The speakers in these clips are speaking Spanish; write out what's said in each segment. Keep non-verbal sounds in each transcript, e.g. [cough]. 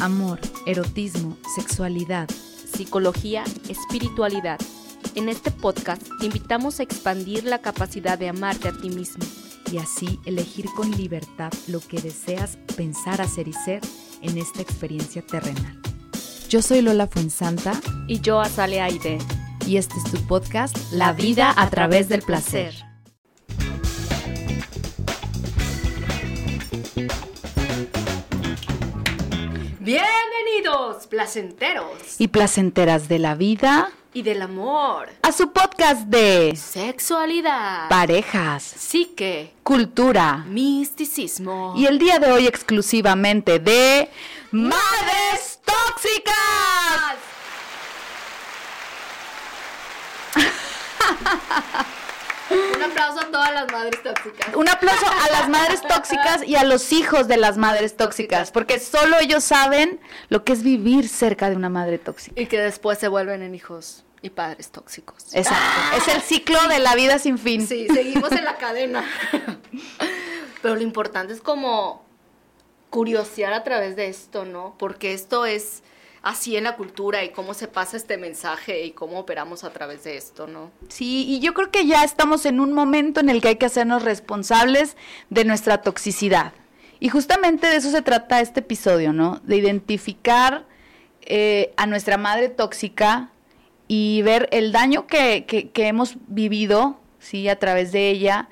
amor, erotismo, sexualidad, psicología, espiritualidad. En este podcast te invitamos a expandir la capacidad de amarte a ti mismo y así elegir con libertad lo que deseas pensar, hacer y ser en esta experiencia terrenal. Yo soy Lola Fuensanta y yo Azalea Aide y este es tu podcast La vida a través del placer. Bienvenidos, placenteros. Y placenteras de la vida. Y del amor. A su podcast de sexualidad, parejas, psique, cultura, misticismo. Y el día de hoy exclusivamente de Madres Tóxicas. [laughs] Todas las madres tóxicas. Un aplauso a las madres tóxicas y a los hijos de las madres tóxicas, porque solo ellos saben lo que es vivir cerca de una madre tóxica. Y que después se vuelven en hijos y padres tóxicos. Exacto. Es el ciclo de la vida sin fin. Sí, seguimos en la cadena. [laughs] Pero lo importante es como curiosear a través de esto, ¿no? Porque esto es así en la cultura y cómo se pasa este mensaje y cómo operamos a través de esto, ¿no? Sí, y yo creo que ya estamos en un momento en el que hay que hacernos responsables de nuestra toxicidad. Y justamente de eso se trata este episodio, ¿no? De identificar eh, a nuestra madre tóxica y ver el daño que, que, que hemos vivido, ¿sí? A través de ella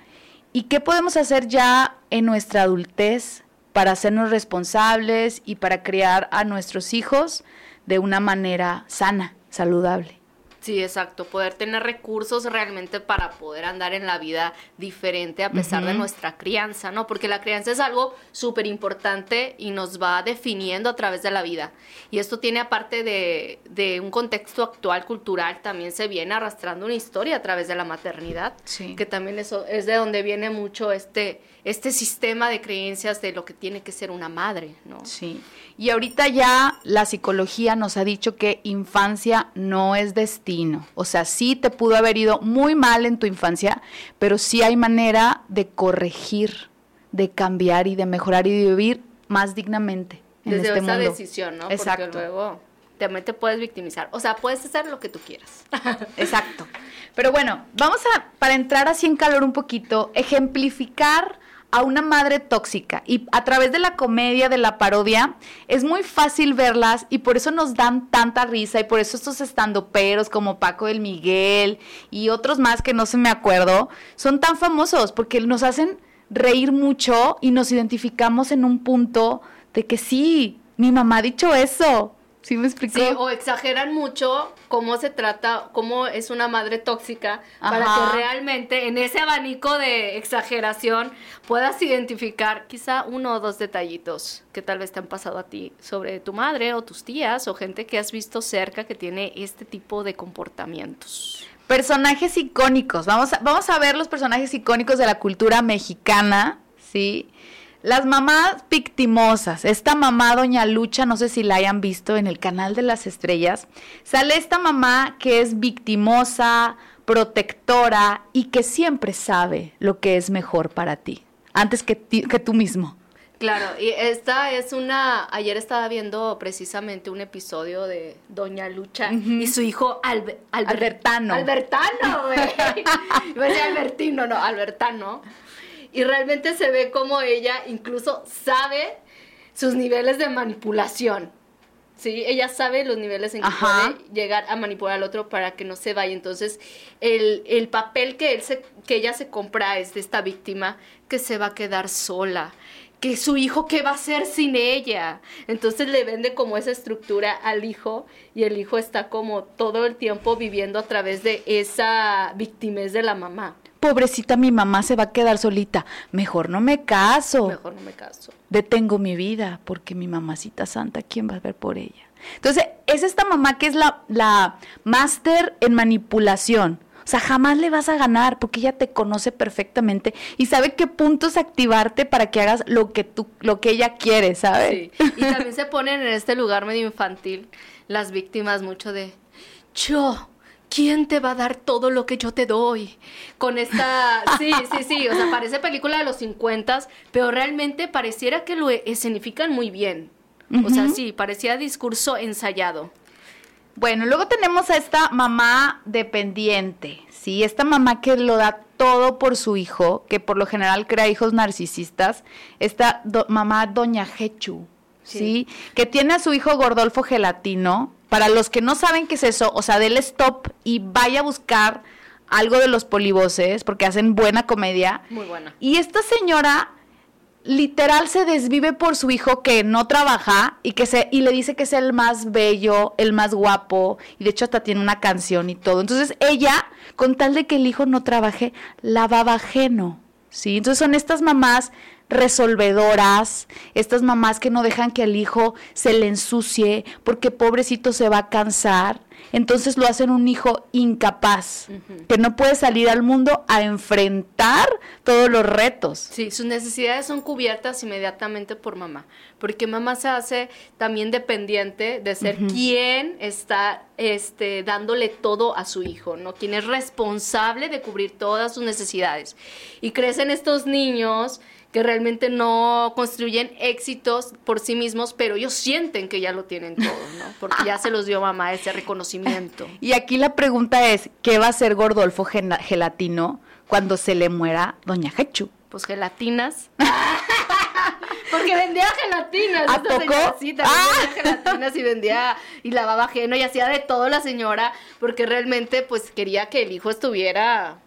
y qué podemos hacer ya en nuestra adultez para hacernos responsables y para criar a nuestros hijos de una manera sana, saludable. Sí, exacto, poder tener recursos realmente para poder andar en la vida diferente a pesar de nuestra crianza, ¿no? Porque la crianza es algo súper importante y nos va definiendo a través de la vida. Y esto tiene aparte de, de, un contexto actual cultural, también se viene arrastrando una historia a través de la maternidad, sí. que también eso es de donde viene mucho este, este sistema de creencias de lo que tiene que ser una madre, ¿no? Sí. Y ahorita ya la psicología nos ha dicho que infancia no es destino. O sea, sí te pudo haber ido muy mal en tu infancia, pero sí hay manera de corregir, de cambiar y de mejorar y de vivir más dignamente en Desde este esa mundo. decisión, ¿no? Exacto. Porque luego también te puedes victimizar. O sea, puedes hacer lo que tú quieras. [laughs] Exacto. Pero bueno, vamos a, para entrar así en calor un poquito, ejemplificar a una madre tóxica y a través de la comedia, de la parodia, es muy fácil verlas y por eso nos dan tanta risa y por eso estos estandoperos como Paco del Miguel y otros más que no se me acuerdo, son tan famosos porque nos hacen reír mucho y nos identificamos en un punto de que sí, mi mamá ha dicho eso. ¿Sí me explicó? Sí, o exageran mucho cómo se trata, cómo es una madre tóxica, Ajá. para que realmente en ese abanico de exageración puedas identificar quizá uno o dos detallitos que tal vez te han pasado a ti sobre tu madre o tus tías o gente que has visto cerca que tiene este tipo de comportamientos. Personajes icónicos. Vamos a, vamos a ver los personajes icónicos de la cultura mexicana, ¿sí? Las mamás victimosas. Esta mamá, Doña Lucha, no sé si la hayan visto en el canal de las estrellas. Sale esta mamá que es victimosa, protectora y que siempre sabe lo que es mejor para ti, antes que, ti, que tú mismo. Claro, y esta es una. Ayer estaba viendo precisamente un episodio de Doña Lucha uh -huh. y su hijo Albe, Alber, Albertano. Albertano, güey. [laughs] Albertino, no, Albertano y realmente se ve como ella incluso sabe sus niveles de manipulación. Sí, ella sabe los niveles en que Ajá. puede llegar a manipular al otro para que no se vaya. Entonces, el, el papel que, él se, que ella se compra es de esta víctima que se va a quedar sola, que su hijo, ¿qué va a hacer sin ella? Entonces le vende como esa estructura al hijo y el hijo está como todo el tiempo viviendo a través de esa victimez de la mamá pobrecita mi mamá se va a quedar solita, mejor no me caso. Mejor no me caso. Detengo mi vida porque mi mamacita santa, ¿quién va a ver por ella? Entonces, es esta mamá que es la, la máster en manipulación. O sea, jamás le vas a ganar porque ella te conoce perfectamente y sabe qué puntos activarte para que hagas lo que tú, lo que ella quiere, ¿sabes? Sí. Y también se ponen en este lugar medio infantil las víctimas mucho de yo ¿quién te va a dar todo lo que yo te doy? Con esta, sí, sí, sí, o sea, parece película de los 50, pero realmente pareciera que lo escenifican muy bien. O sea, sí, parecía discurso ensayado. Bueno, luego tenemos a esta mamá dependiente, ¿sí? Esta mamá que lo da todo por su hijo, que por lo general crea hijos narcisistas. Esta mamá Doña Jechu, ¿sí? Que tiene a su hijo Gordolfo Gelatino. Para los que no saben qué es eso, o sea, del stop y vaya a buscar algo de los polivoces, porque hacen buena comedia. Muy buena. Y esta señora literal se desvive por su hijo que no trabaja y que se y le dice que es el más bello, el más guapo y de hecho hasta tiene una canción y todo. Entonces ella, con tal de que el hijo no trabaje, lavaba ajeno. ¿Sí? Entonces son estas mamás resolvedoras, estas mamás que no dejan que el hijo se le ensucie porque pobrecito se va a cansar entonces lo hacen un hijo incapaz, que no puede salir al mundo a enfrentar todos los retos. Sí, sus necesidades son cubiertas inmediatamente por mamá, porque mamá se hace también dependiente de ser quien está este, dándole todo a su hijo, ¿no? Quien es responsable de cubrir todas sus necesidades. Y crecen estos niños que realmente no construyen éxitos por sí mismos, pero ellos sienten que ya lo tienen todo, ¿no? Porque ya se los dio mamá ese reconocimiento. [laughs] Y aquí la pregunta es, ¿qué va a hacer Gordolfo Gelatino cuando se le muera Doña Hechu? Pues gelatinas. [laughs] Porque vendía gelatinas. ¿A poco? vendía ah. gelatinas y vendía y lavaba ajeno y hacía de todo la señora porque realmente pues quería que el hijo estuviera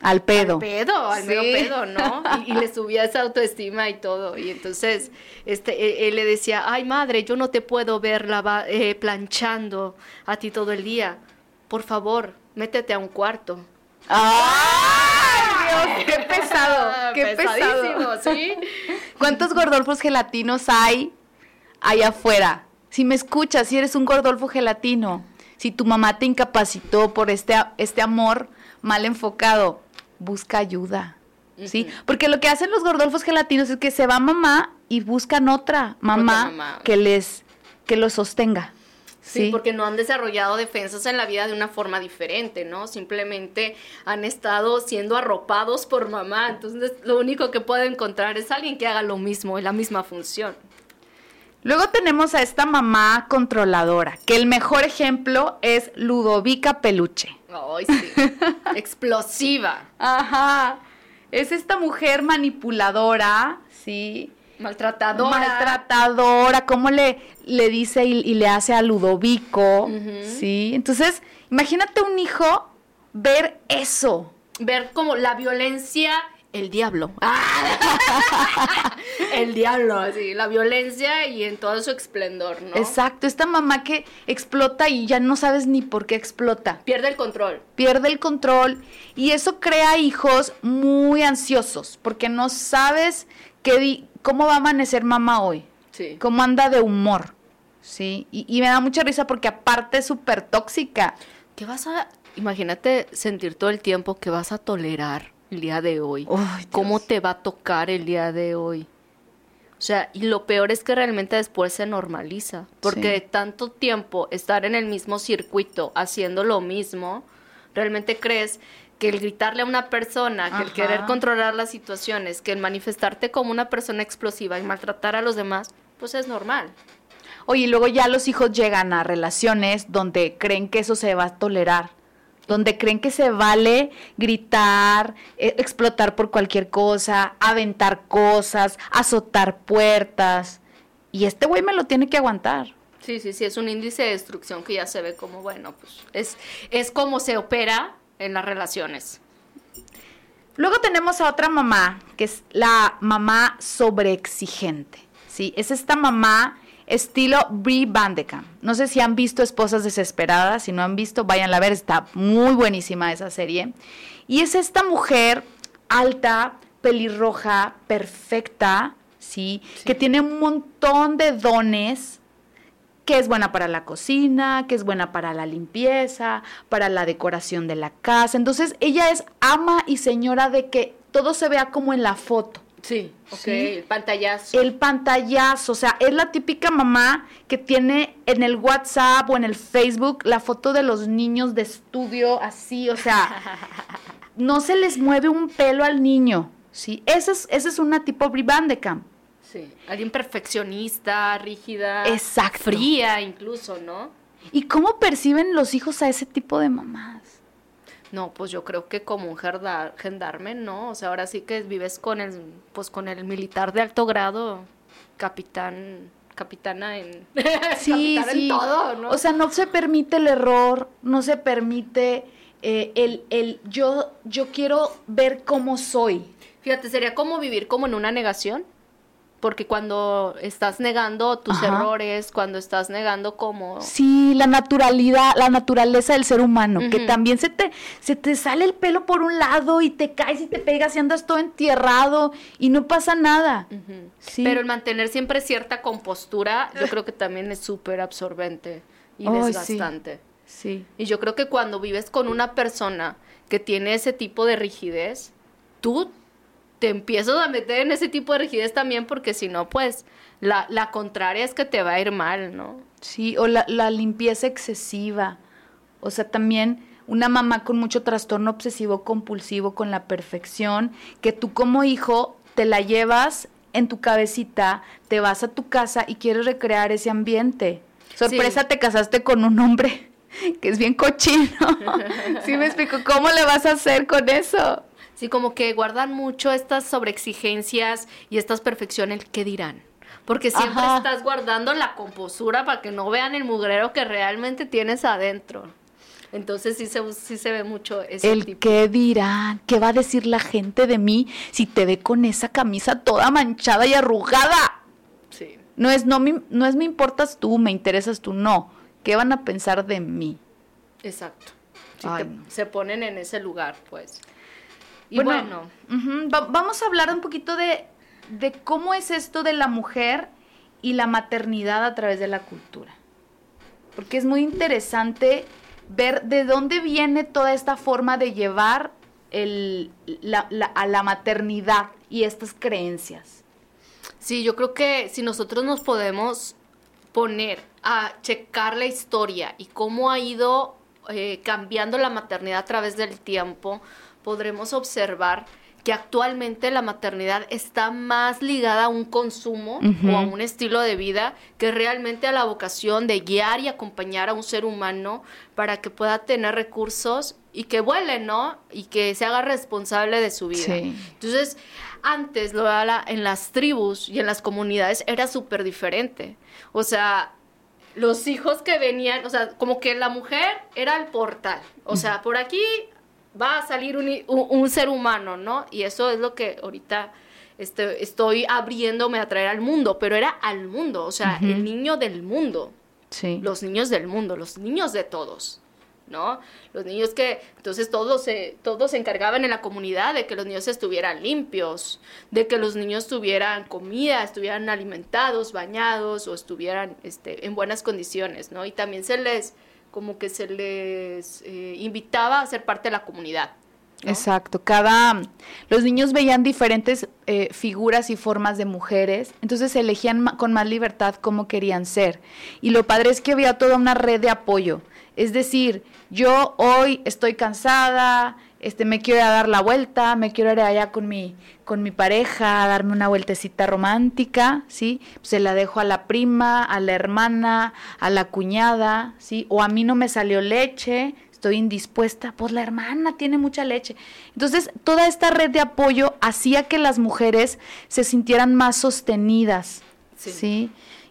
al pedo. Al pedo, al pedo, ¿no? [laughs] Y, le subía esa autoestima y todo. Y entonces este, e, él, le decía, ay madre, yo no te puedo ver lava, eh, planchando a ti todo el día. Por favor, métete a un cuarto. ¡Ay, Dios! [laughs] ¡Qué pesado! ¡Qué pesado! ¿sí? [laughs] ¿Cuántos gordolfos gelatinos hay allá afuera? Si me escuchas, si eres un gordolfo gelatino, si tu mamá te incapacitó por este, este amor mal enfocado, busca ayuda. ¿Sí? Porque lo que hacen los gordolfos gelatinos es que se va mamá y buscan otra mamá, que les que los sostenga. Sí, porque no han desarrollado defensas en la vida de una forma diferente, ¿no? Simplemente han estado siendo arropados por mamá. Entonces, lo único que puede encontrar es alguien que haga lo mismo, la misma función. Luego tenemos a esta mamá controladora, que el mejor ejemplo es Ludovica Peluche. Ay, sí. [laughs] Explosiva. Ajá. Es esta mujer manipuladora, ¿sí? Maltratadora. Maltratadora, cómo le, le dice y, le hace a Ludovico, ¿sí? Entonces, imagínate un hijo ver eso. Ver como la violencia el diablo. [laughs] el diablo, sí, la violencia y en todo su esplendor, ¿no? Exacto, esta mamá que explota y ya no sabes ni por qué explota. Pierde el control. Pierde el control y eso crea hijos muy ansiosos porque no sabes qué cómo va a amanecer mamá hoy. Sí. Cómo anda de humor. Sí, y, y me da mucha risa porque aparte es súper tóxica. ¿Qué vas a, imagínate sentir todo el tiempo que vas a tolerar? El día de hoy? ¿Cómo te va a tocar el día de hoy? O sea, y lo peor es que realmente después se normaliza, porque de tanto tiempo estar en el mismo circuito haciendo lo mismo, realmente crees que el gritarle a una persona, que el querer controlar las situaciones, que el manifestarte como una persona explosiva y maltratar a los demás, pues es normal. Oye, y luego ya los hijos llegan a relaciones donde creen que eso se va a tolerar donde creen que se vale gritar, eh, explotar por cualquier cosa, aventar cosas, azotar puertas. Y este güey me lo tiene que aguantar. Sí, sí, sí, es un índice de destrucción que ya se ve como, bueno, pues es, es como se opera en las relaciones. Luego tenemos a otra mamá, que es la mamá sobreexigente. ¿sí? Es esta mamá estilo Brie Bandecamp. No sé si han visto Esposas Desesperadas, si no han visto, vayan a ver, está muy buenísima esa serie. Y es esta mujer alta, pelirroja, perfecta, ¿sí? Que tiene un montón de dones, que es buena para la cocina, que es buena para la limpieza, para la decoración de la casa. Entonces, ella es ama y señora de que todo se vea como en la foto. Sí, ok, el pantallazo. El pantallazo, o sea, es la típica mamá que tiene en el WhatsApp o en el Facebook la foto de los niños de estudio así, o sea, [laughs] no se les mueve un pelo al niño, ¿sí? Esa es, esa es una tipo Brie Sí, alguien perfeccionista, rígida, Exacto. fría incluso, ¿no? ¿Y cómo perciben los hijos a ese tipo de mamás? No, pues yo creo que como un gendarme, ¿no? O sea, ahora sí que vives con el, pues con el militar de alto grado, capitán, capitana en, [laughs] Sí, capitán sí. en todo, ¿no? O sea, no se permite el error, no se permite eh, el, el yo, yo quiero ver cómo soy. Fíjate, sería como vivir como en una negación, porque cuando estás negando tus Ajá. errores, cuando estás negando como... Sí, la naturalidad, la naturaleza del ser humano, que también se te, se te sale el pelo por un lado y te caes y te pegas y andas todo entierrado y no pasa nada. Sí. Pero el mantener siempre cierta compostura, yo creo que también es súper absorbente y sí. desgastante. Sí. Y yo creo que cuando vives con una persona que tiene ese tipo de rigidez, tú te empiezas a meter en ese tipo de rigidez también porque si no, pues la, la contraria es que te va a ir mal, ¿no? Sí, o la, la limpieza excesiva. O sea, también una mamá con mucho trastorno obsesivo compulsivo con la perfección, que tú como hijo te la llevas en tu cabecita, te vas a tu casa y quieres recrear ese ambiente. Sorpresa, Sí. te casaste con un hombre [laughs] que es bien cochino. [laughs] ¿Sí me explico? ¿Cómo le vas a hacer con eso? Sí, como que guardan mucho estas sobreexigencias y estas perfecciones, ¿qué dirán? Porque siempre Ajá. estás guardando la composura para que no vean el mugrero que realmente tienes adentro. Entonces sí se, sí se ve mucho ese El tipo. qué dirán, qué va a decir la gente de mí si te ve con esa camisa toda manchada y arrugada. Sí. No es, no, me- no es me importas tú, me interesas tú, no. ¿Qué van a pensar de mí? Exacto. Ay, te- no. se ponen en ese lugar, pues. Y Bueno, bueno, ujú, va- vamos a hablar un poquito de, de cómo es esto de la mujer y la maternidad a través de la cultura. Porque es muy interesante ver de dónde viene toda esta forma de llevar el- la- la- a la maternidad y estas creencias. sí, yo creo que si nosotros nos podemos poner a checar la historia y cómo ha ido eh, cambiando la maternidad a través del tiempo, podremos observar que actualmente la maternidad está más ligada a un consumo o a un estilo de vida que realmente a la vocación de guiar y acompañar a un ser humano para que pueda tener recursos y que vuele, ¿no? Y que se haga responsable de su vida. Sí. Entonces, antes lo en las tribus y en las comunidades era súper diferente. O sea, los hijos que venían, o sea, como que la mujer era el portal. O sea, por aquí va a salir un, un- un ser humano, ¿no? Y eso es lo que ahorita este, estoy abriéndome a traer al mundo, pero era al mundo, o sea, el niño del mundo Sí. los niños del mundo, los niños de todos, ¿no? Los niños que, entonces todos se, todos se encargaban en la comunidad de que los niños estuvieran limpios, de que los niños tuvieran comida, estuvieran alimentados, bañados o estuvieran este, en buenas condiciones, ¿no? Y también se les, como que se les eh, invitaba a ser parte de la comunidad. Exacto, cada los niños veían diferentes eh, figuras y formas de mujeres, entonces elegían con más libertad cómo querían ser. Y lo padre es que había toda una red de apoyo. Es decir, yo hoy estoy cansada, este me quiero ir a dar la vuelta, me quiero ir allá con mi con mi pareja a darme una vueltecita romántica, ¿sí? Se la dejo a la prima, a la hermana, a la cuñada, ¿sí? O a mí no me salió leche, estoy indispuesta, pues la hermana tiene mucha leche. Entonces, toda esta red de apoyo hacía que las mujeres se sintieran más sostenidas, Sí. ¿sí?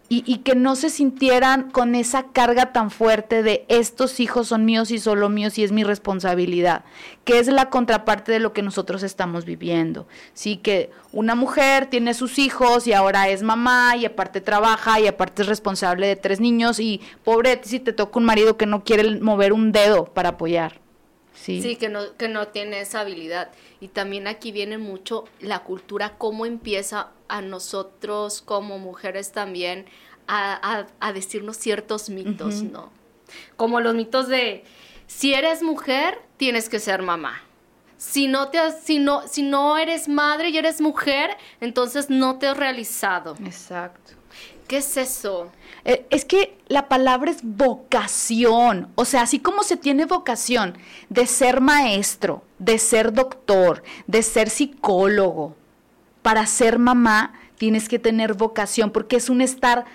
Y, y que no se sintieran con esa carga tan fuerte de estos hijos son míos y solo míos y es mi responsabilidad, que es la contraparte de lo que nosotros estamos viviendo. Sí, que una mujer tiene sus hijos y ahora es mamá y aparte trabaja y aparte es responsable de tres niños y pobre si te toca un marido que no quiere mover un dedo para apoyar. Sí. Sí, que no, que no tiene esa habilidad. Y también aquí viene mucho la cultura, cómo empieza a nosotros como mujeres también a, a- a decirnos ciertos mitos. ¿no? Como los mitos de, si eres mujer, tienes que ser mamá. Si no, te has- si, no, si no eres madre y eres mujer, entonces no te has realizado. Exacto. ¿Qué es eso? Eh, Es que la palabra es vocación. O sea, así como se tiene vocación de ser maestro, de ser doctor, de ser psicólogo, para ser mamá, tienes que tener vocación, porque es un estar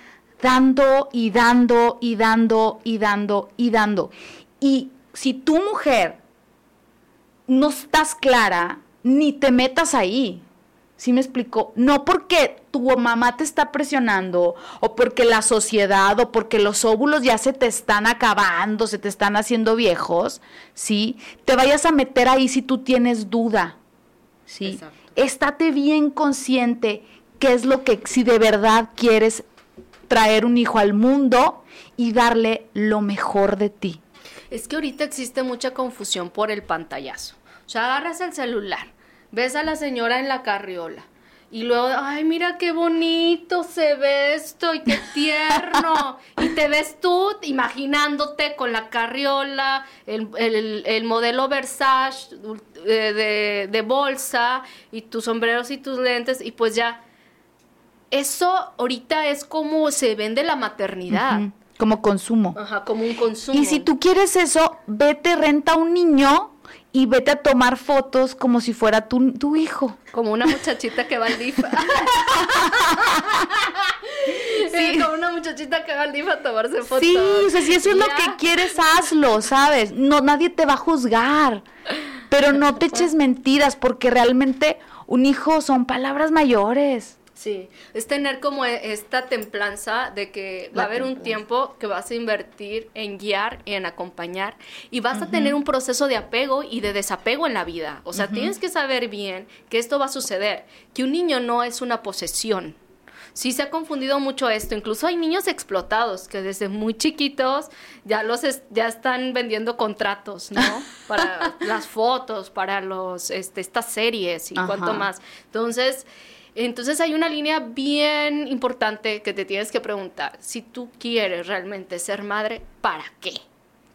dando y dando y dando y dando y dando. Y si tu mujer no estás clara, ni te metas ahí. ¿Sí me explico? No porque tu mamá te está presionando o porque la sociedad o porque los óvulos ya se te están acabando, se te están haciendo viejos, ¿sí? Te vayas a meter ahí si tú tienes duda, ¿sí? Estate bien consciente qué es lo que, si de verdad quieres traer un hijo al mundo y darle lo mejor de ti. Es que ahorita existe mucha confusión por el pantallazo. O sea, agarras el celular ves a la señora en la carriola. Y luego, ay, mira qué bonito se ve esto y qué tierno. [laughs] y te ves tú imaginándote con la carriola, el, modelo Versace eh, de, bolsa y tus sombreros y tus lentes y pues ya. Eso ahorita es como se vende la maternidad. Como consumo. Ajá, como un consumo. Y si tú quieres eso, vete, renta un niño y vete a tomar fotos como si fuera tu, tu hijo. Como una muchachita que va al DIF. [laughs] sí, como una muchachita que va al DIF a tomarse fotos. Sí, o sea, si eso es lo que quieres, hazlo, ¿sabes? No, nadie te va a juzgar. Pero no te eches mentiras, porque realmente un hijo son palabras mayores. Sí, es tener como e, esta templanza de que va a haber un tiempo que vas a invertir en guiar y en acompañar y vas a tener un proceso de apego y de desapego en la vida. O sea, tienes que saber bien que esto va a suceder, que un niño no es una posesión. Sí se ha confundido mucho esto, incluso hay niños explotados que desde muy chiquitos ya los ya están vendiendo contratos, ¿no? [laughs] Para las fotos, para los este, estas series y cuanto más. Entonces, entonces hay una línea bien importante que te tienes que preguntar. Si tú quieres realmente ser madre, ¿para qué?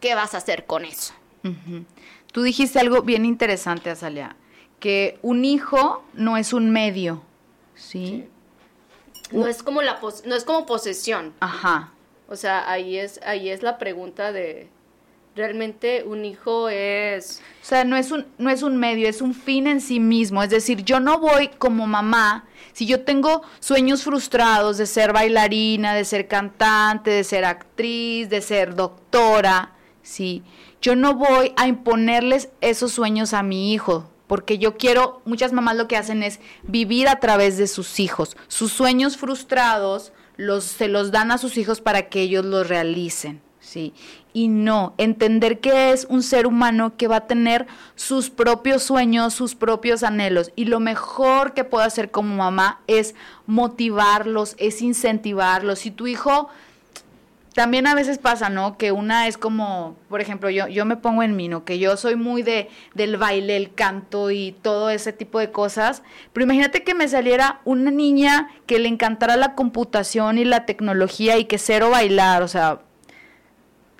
¿Qué vas a hacer con eso? Tú dijiste algo bien interesante, Azalia, que un hijo no es un medio, ¿sí? No es como la no es como posesión. Ajá. O sea, ahí es ahí es la pregunta de realmente un hijo es... O sea, no es, un, no es un medio, es un fin en sí mismo. Es decir, yo no voy como mamá, si yo tengo sueños frustrados de ser bailarina, de ser cantante, de ser actriz, de ser doctora, ¿sí? Yo no voy a imponerles esos sueños a mi hijo, porque yo quiero, muchas mamás lo que hacen es vivir a través de sus hijos. Sus sueños frustrados los, se los dan a sus hijos para que ellos los realicen. ¿Sí? Y no, entender que es un ser humano que va a tener sus propios sueños, sus propios anhelos. Y lo mejor que puedo hacer como mamá es motivarlos, es incentivarlos. Si tu hijo también a veces pasa, ¿no? Que una es como, por ejemplo, yo, yo me pongo en mí, ¿no? Que yo soy muy de, del baile, el canto y todo ese tipo de cosas. Pero imagínate que me saliera una niña que le encantara la computación y la tecnología y que cero bailar, o sea,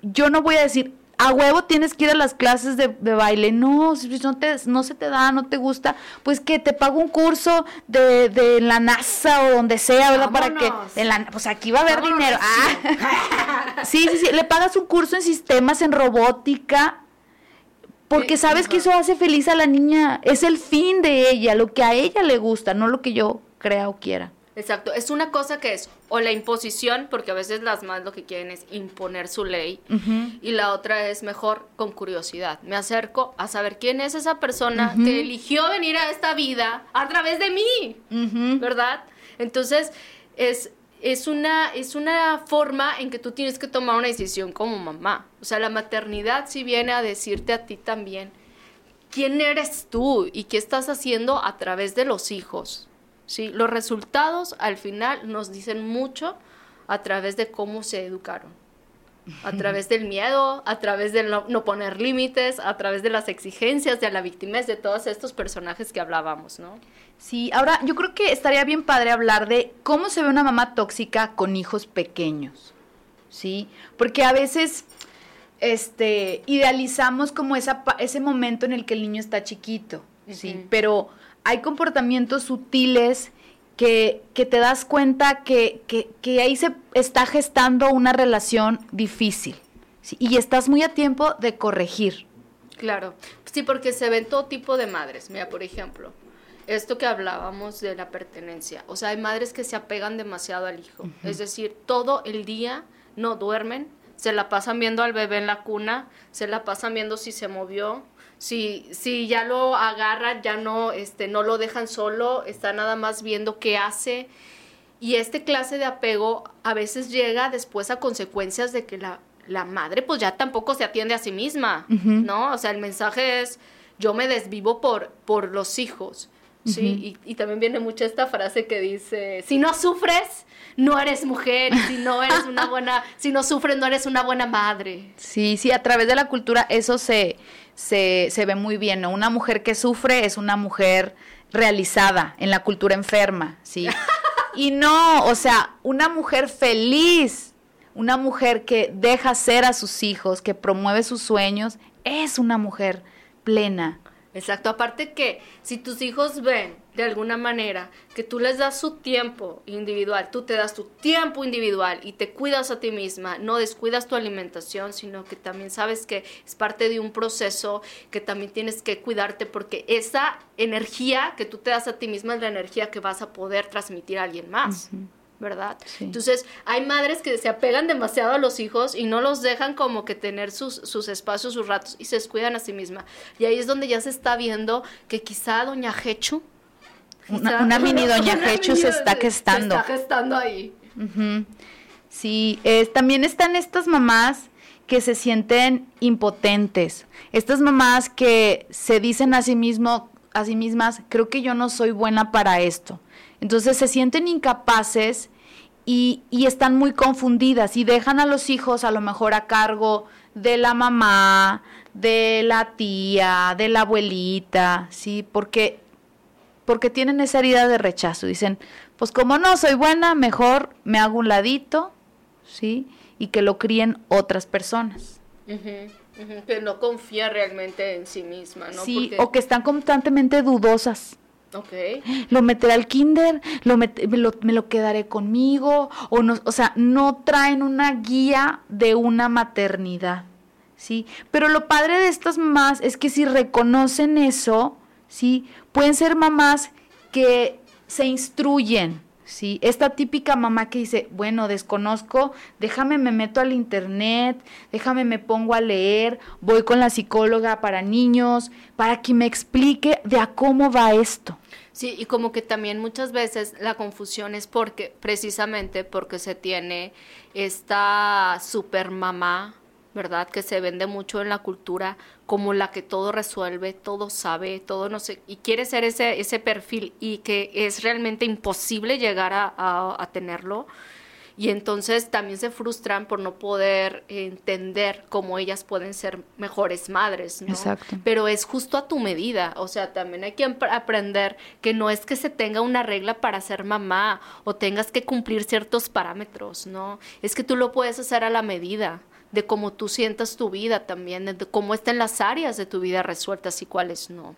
yo no voy a decir, a huevo tienes que ir a las clases de, baile. No, si no, te, no se te da, no te gusta, pues que te pago un curso de, de la NASA o donde sea, ¿verdad? Para que, en la, pues aquí va a haber dinero. Ah. [laughs] sí, sí, sí, le pagas un curso en sistemas, en robótica, porque sabes que eso hace feliz a la niña. Es el fin de ella, lo que a ella le gusta, no lo que yo crea o quiera. Exacto, es una cosa que es o la imposición, porque a veces las más lo que quieren es imponer su ley, y la otra es mejor con curiosidad. Me acerco a saber quién es esa persona que eligió venir a esta vida a través de mí, ¿verdad? Entonces, es, es, una, es una forma en que tú tienes que tomar una decisión como mamá. O sea, la maternidad sí viene a decirte a ti también quién eres tú y qué estás haciendo a través de los hijos. ¿Sí? Los resultados al final nos dicen mucho a través de cómo se educaron, a través del miedo, a través de no, poner límites, a través de las exigencias de la víctima, de todos estos personajes que hablábamos, ¿no? Sí, ahora yo creo que estaría bien padre hablar de cómo se ve una mamá tóxica con hijos pequeños, ¿sí? Porque a veces este, idealizamos como esa, ese momento en el que el niño está chiquito, ¿sí? Pero hay comportamientos sutiles que, que te das cuenta que, que, ahí se está gestando una relación difícil. Y estás muy a tiempo de corregir. Claro, sí, porque se ven todo tipo de madres. Mira, por ejemplo, esto que hablábamos de la pertenencia. O sea, hay madres que se apegan demasiado al hijo. Es decir, todo el día no duermen, se la pasan viendo al bebé en la cuna, se la pasan viendo si se movió, si, si ya lo agarran, ya no, este, no lo dejan solo, está nada más viendo qué hace. Y este clase de apego a veces llega después a consecuencias de que la, la madre pues ya tampoco se atiende a sí misma, ¿no? O sea, el mensaje es, yo me desvivo por, por los hijos. Sí, y, y, también viene mucho esta frase que dice, si no sufres, no eres mujer, si no eres una buena, si no sufres, no eres una buena madre. Sí, sí, a través de la cultura eso se, se, se ve muy bien, ¿no? Una mujer que sufre es una mujer realizada en la cultura enferma, ¿sí? [laughs] Y no, o sea, una mujer feliz, una mujer que deja ser a sus hijos, que promueve sus sueños, es una mujer plena. Exacto, aparte que si tus hijos ven de alguna manera que tú les das su tiempo individual, tú te das tu tiempo individual y te cuidas a ti misma, no descuidas tu alimentación, sino que también sabes que es parte de un proceso que también tienes que cuidarte porque esa energía que tú te das a ti misma es la energía que vas a poder transmitir a alguien más. ¿Verdad? Entonces, hay madres que se apegan demasiado a los hijos y no los dejan como que tener sus, sus espacios, sus ratos y se descuidan a sí misma. Y ahí es donde ya se está viendo que quizá doña Hechu... Una, mini [laughs] doña Hechu se está gestando. Se está gestando ahí. Sí, también están estas mamás que se sienten impotentes. Estas mamás que se dicen a sí mismo, a sí mismas, creo que yo no soy buena para esto entonces se sienten incapaces y, están muy confundidas y dejan a los hijos a lo mejor a cargo de la mamá, de la tía, de la abuelita, ¿sí? Porque, porque tienen esa herida de rechazo. Dicen, pues como no soy buena, mejor me hago un ladito, ¿sí? Y que lo críen otras personas. Que no confía realmente en sí misma, ¿no? Sí, o que están constantemente dudosas. Okay. Lo meteré al kinder, lo, me, lo, quedaré conmigo, o no, o sea, no traen una guía de una maternidad, ¿sí? Pero lo padre de estas mamás es que si reconocen eso, ¿sí? Pueden ser mamás que se instruyen, ¿sí? Esta típica mamá que dice, bueno, desconozco, déjame me meto al internet, déjame me pongo a leer, voy con la psicóloga para niños, para que me explique de a cómo va esto. Sí, y como que también muchas veces la confusión es porque, precisamente porque se tiene esta super mamá ¿verdad? Que se vende mucho en la cultura como la que todo resuelve, todo sabe, todo no sé, y quiere ser ese, ese perfil y que es realmente imposible llegar a, a tenerlo. Y entonces también se frustran por no poder entender cómo ellas pueden ser mejores madres, ¿no? Exacto. Pero es justo a tu medida, o sea, también hay que aprender que no es que se tenga una regla para ser mamá o tengas que cumplir ciertos parámetros, ¿no? Es que tú lo puedes hacer a la medida de cómo tú sientas tu vida también, de cómo estén las áreas de tu vida resueltas y cuáles no.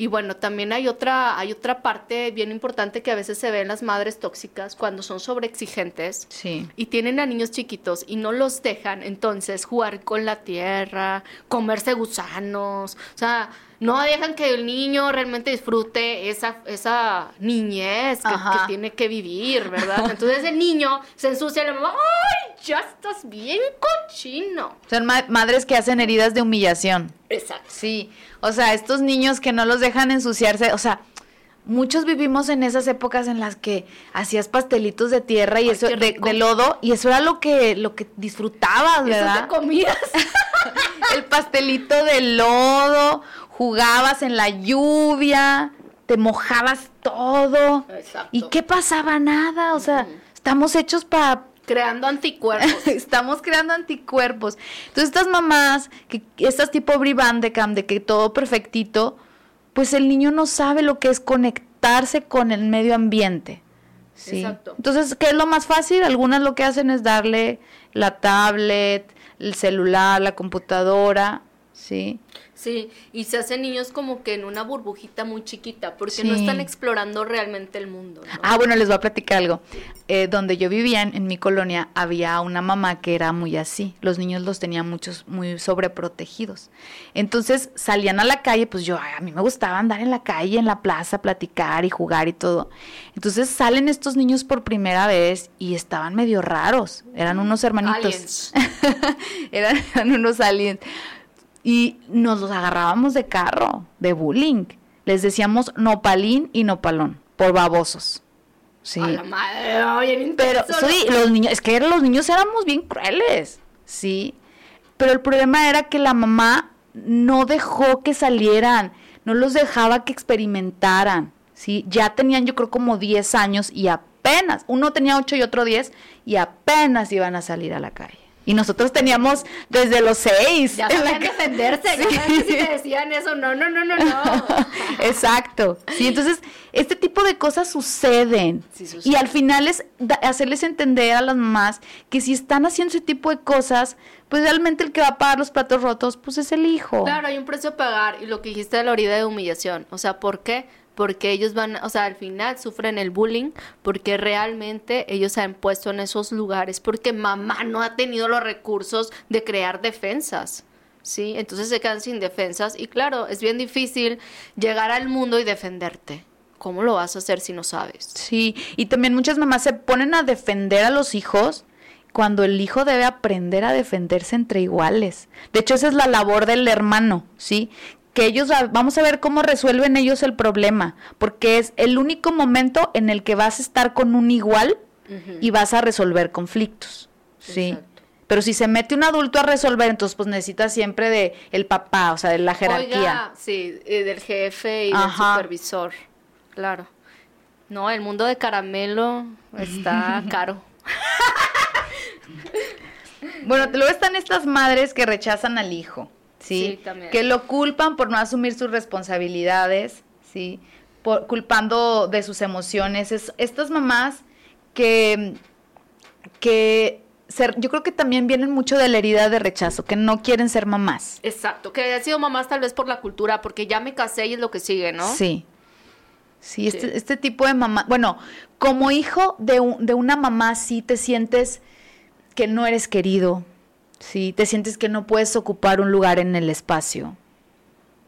Y bueno, también hay otra, hay otra parte bien importante que a veces se ve en las madres tóxicas cuando son sobreexigentes sí. y tienen a niños chiquitos y no los dejan entonces jugar con la tierra, comerse gusanos, o sea, no dejan que el niño realmente disfrute esa, esa niñez que, tiene que vivir, ¿verdad? Entonces el niño se ensucia la mamá, ¡ay! Ya estás bien cochino. Son madres que hacen heridas de humillación. Exacto. Sí, o sea, estos niños que no los dejan ensuciarse, o sea, muchos vivimos en esas épocas en las que hacías pastelitos de tierra y eso de, lodo y eso era lo que lo que disfrutabas, ¿verdad? Eso te comías. [laughs] el pastelito de lodo jugabas en la lluvia, te mojabas todo. Exacto. ¿Y qué pasaba? Nada, o sea, estamos hechos para... Creando anticuerpos. [laughs] estamos creando anticuerpos. Entonces estas mamás, que estas tipo Brie de de que todo perfectito, pues el niño no sabe lo que es conectarse con el medio ambiente. ¿sí? Exacto. Entonces, ¿qué es lo más fácil? Algunas lo que hacen es darle la tablet, el celular, la computadora, ¿sí? Sí, y se hacen niños como que en una burbujita muy chiquita, porque no están explorando realmente el mundo. Ah, bueno, les voy a platicar algo. Eh, donde yo vivía, en, mi colonia, había una mamá que era muy así. Los niños los tenían muchos, muy sobreprotegidos. Entonces salían a la calle, pues yo, a mí me gustaba andar en la calle, en la plaza, platicar y jugar y todo. Entonces salen estos niños por primera vez y estaban medio raros. Eran unos hermanitos. [laughs] eran, eran unos aliens y nos los agarrábamos de carro, de bullying. Les decíamos nopalín y nopalón, por babosos. Sí. la madre, Pero sí, los niños, es que los niños éramos bien crueles. Sí. Pero el problema era que la mamá no dejó que salieran, no los dejaba que experimentaran. Sí, ya tenían yo creo como 10 años y apenas, uno tenía 8 y otro 10 y apenas iban a salir a la calle. Y nosotros teníamos desde los seis. Ya sabían defenderse, ya [laughs] si te decían eso, no, no, no, no, no. [laughs] Exacto. Sí, entonces, este tipo de cosas suceden. y al final es hacerles entender a las mamás que si están haciendo ese tipo de cosas, pues realmente el que va a pagar los platos rotos, pues es el hijo. Claro, hay un precio a pagar. Y lo que dijiste de la herida de humillación. O sea, ¿por qué? Porque ellos van, o sea, al final sufren el bullying porque realmente ellos se han puesto en esos lugares porque mamá no ha tenido los recursos de crear defensas. ¿Sí? Entonces se quedan sin defensas y claro, es bien difícil llegar al mundo y defenderte. ¿Cómo lo vas a hacer si no sabes? Sí, y también muchas mamás se ponen a defender a los hijos cuando el hijo debe aprender a defenderse entre iguales. De hecho, esa es la labor del hermano, ¿sí? Que ellos vamos a ver cómo resuelven ellos el problema, porque es el único momento en el que vas a estar con un igual y vas a resolver conflictos, ¿sí? Pero si se mete un adulto a resolver, entonces pues necesita siempre de el papá, o sea, de la jerarquía. sí, del jefe y del supervisor. Claro. No, el mundo de caramelo está [laughs] caro. bueno, luego están estas madres que rechazan al hijo. ¿Sí? Que lo culpan por no asumir sus responsabilidades, ¿sí? Por, culpando de sus emociones. Es, estas mamás que, que ser, yo creo que también vienen mucho de la herida de rechazo, que no quieren ser mamás. Exacto, que han sido mamás tal vez por la cultura, porque ya me casé y es lo que sigue, ¿no? Sí. Sí, este, este tipo de mamá, bueno, como hijo de, de una mamá sí te sientes que no eres querido, Sí, te sientes que no puedes ocupar un lugar en el espacio.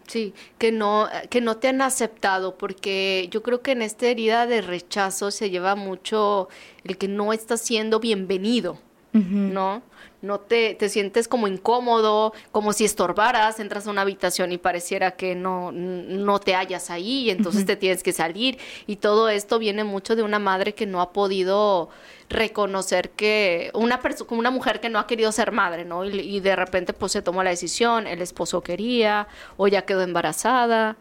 Sí, que no, que no te han aceptado, porque yo creo que en esta herida de rechazo se lleva mucho el que no estás siendo bienvenido, ¿no? no te, te sientes como incómodo, como si estorbaras, entras a una habitación y pareciera que no, no te hallas ahí y entonces te tienes que salir. Y todo esto viene mucho de una madre que no ha podido reconocer que una persona como una mujer que no ha querido ser madre, ¿no? Y, y de repente pues se tomó la decisión, el esposo quería o ya quedó embarazada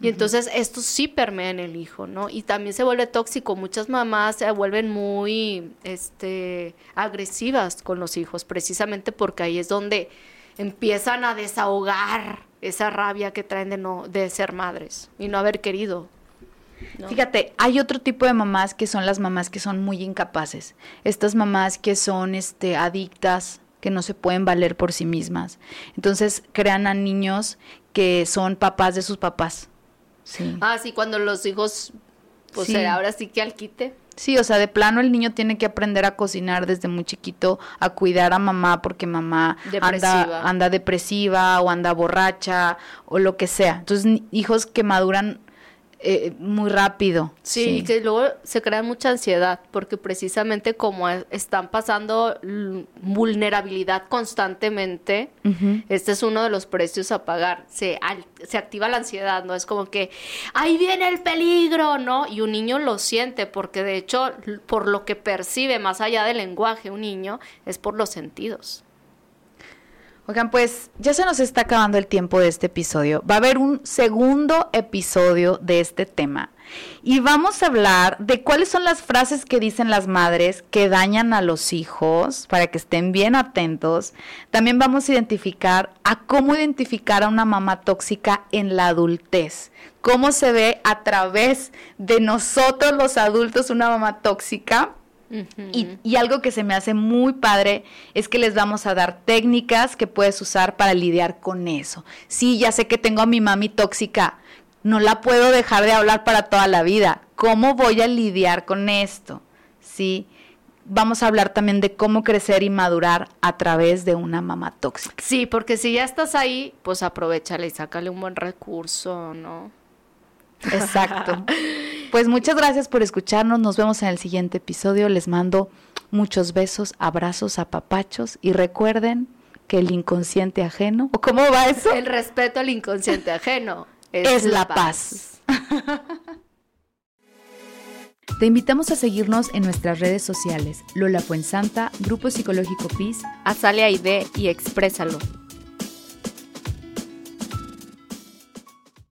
y entonces esto sí permea en el hijo, ¿no? Y también se vuelve tóxico. Muchas mamás se vuelven muy este, agresivas con los hijos, precisamente porque ahí es donde empiezan a desahogar esa rabia que traen de, no, de ser madres y no haber querido. Fíjate, hay otro tipo de mamás que son las mamás que son muy incapaces. Estas mamás que son este, adictas, que no se pueden valer por sí mismas. Entonces crean a niños que son papás de sus papás. Ah, sí, cuando los hijos, pues ahora sí que al quite. Sí, o sea, de plano el niño tiene que aprender a cocinar desde muy chiquito, a cuidar a mamá porque mamá anda, anda depresiva o anda borracha o lo que sea. Entonces, hijos que maduran eh, muy rápido. Sí, y que luego se crea mucha ansiedad, porque precisamente como están pasando vulnerabilidad constantemente, este es uno de los precios a pagar. Se, se activa la ansiedad, ¿no? Es como que, ahí viene el peligro, ¿no? Y un niño lo siente, porque de hecho, por lo que percibe, más allá del lenguaje, un niño, es por los sentidos. Oigan, pues ya se nos está acabando el tiempo de este episodio. Va a haber un segundo episodio de este tema. Y vamos a hablar de cuáles son las frases que dicen las madres que dañan a los hijos, para que estén bien atentos. También vamos a identificar a cómo identificar a una mamá tóxica en la adultez. Cómo se ve a través de nosotros los adultos una mamá tóxica y, algo que se me hace muy padre es que les vamos a dar técnicas que puedes usar para lidiar con eso. Sí, ya sé que tengo a mi mami tóxica, no la puedo dejar de hablar para toda la vida. ¿Cómo voy a lidiar con esto? Sí, vamos a hablar también de cómo crecer y madurar a través de una mamá tóxica. Sí, porque si ya estás ahí, pues aprovechale y sácale un buen recurso, ¿no? Exacto. [laughs] Pues muchas gracias por escucharnos. Nos vemos en el siguiente episodio. Les mando muchos besos, abrazos, apapachos y recuerden que el inconsciente ajeno, ¿o cómo va eso? El respeto al inconsciente ajeno [laughs] es, la, paz. [laughs] Te invitamos a seguirnos en nuestras redes sociales, Lola Fuensanta, Grupo Psicológico PIS, Azalea ID y Exprésalo.